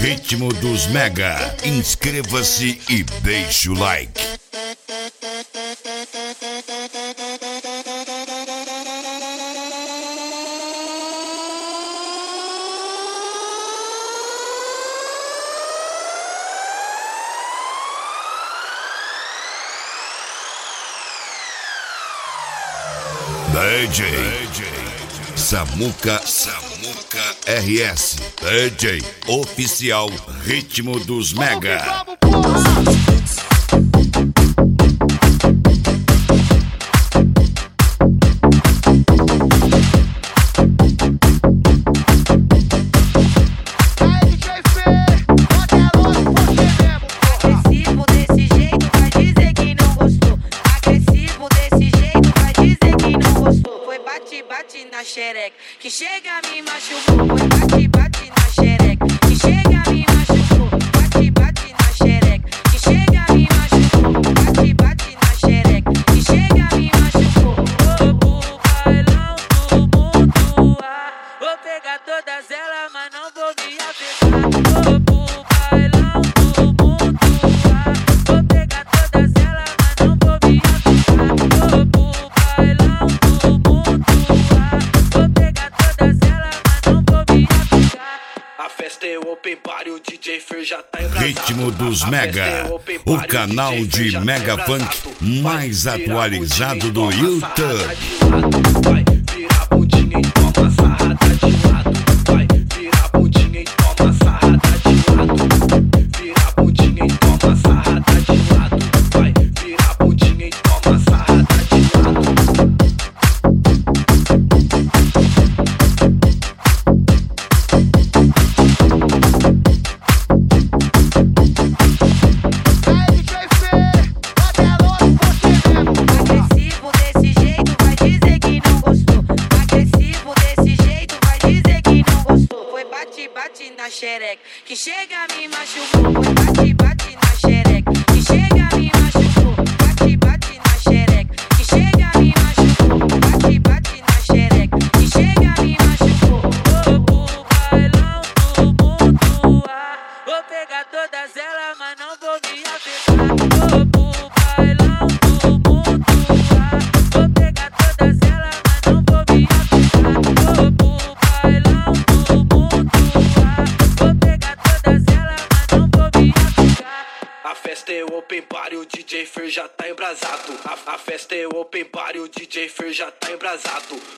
Ritmo dos Mega. Inscreva-se e deixe o like. DJ. Samuca Samuca RS. DJ oficial Ritmo dos Mega. Xereca, que chega me machucou. Foi bate, bate na xereca, Ritmo dos Mega. é O canal de tá Mega. Funk mais atualizado do YouTube. Na xereca, que chega me machucou. Bate, bate na xereca, que chega me machucou. Bate, bate na xereca, que chega me machucou. Bate, bate na xereca, que chega me machucou. Vou pro bailão tumultuar. Vou pegar todas elas, mas não vou me apegar. Festa é open party, o DJ Fer já tá embrasado. A, a festa é open party, o DJ Fer já tá embrasado.